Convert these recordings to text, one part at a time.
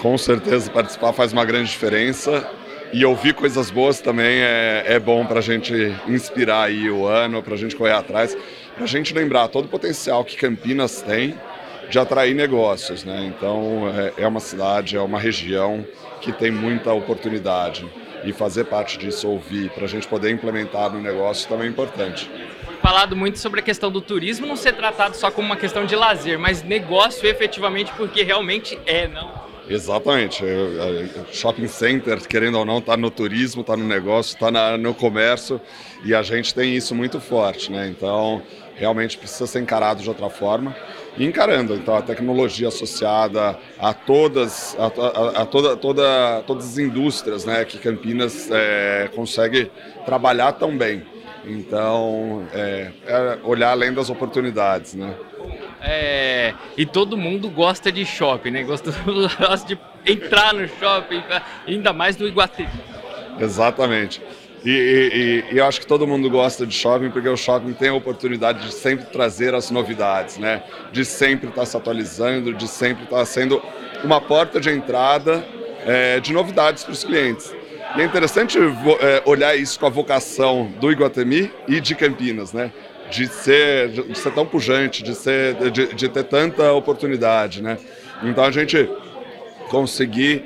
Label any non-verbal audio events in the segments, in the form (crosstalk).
Com certeza, participar faz uma grande diferença e ouvir coisas boas também é, é bom para a gente inspirar aí o ano, para a gente correr atrás, para a gente lembrar todo o potencial que Campinas tem de atrair negócios, né? Então é, é uma cidade, é uma região que tem muita oportunidade e fazer parte disso, ouvir, para a gente poder implementar no negócio também é importante. Falado muito sobre a questão do turismo não ser tratado só como uma questão de lazer, mas negócio efetivamente porque realmente é, não? Exatamente. Shopping center, querendo ou não, está no turismo, está no negócio, está no comércio e a gente tem isso muito forte, né? Então, realmente precisa ser encarado de outra forma e encarando então a tecnologia associada a todas a, a, a toda, toda, todas as indústrias né que Campinas é, consegue trabalhar tão bem então é, é olhar além das oportunidades né é, e todo mundo gosta de shopping né gosta, (laughs) gosta de entrar no shopping ainda mais no Iguatemi exatamente e, e, e, eu acho que todo mundo gosta de shopping porque o shopping tem a oportunidade de sempre trazer as novidades, né? De sempre estar tá se atualizando, de sempre estar tá sendo uma porta de entrada é, de novidades para os clientes. E é interessante é, olhar isso com a vocação do Iguatemi e de Campinas, né? De ser, de ser tão pujante, de, ser, de, de ter tanta oportunidade, né? Então a gente conseguir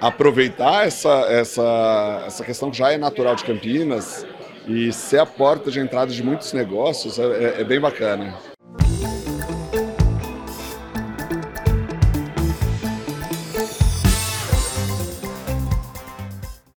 aproveitar essa, essa, essa questão que já é natural de Campinas e ser a porta de entrada de muitos negócios é, é, é bem bacana.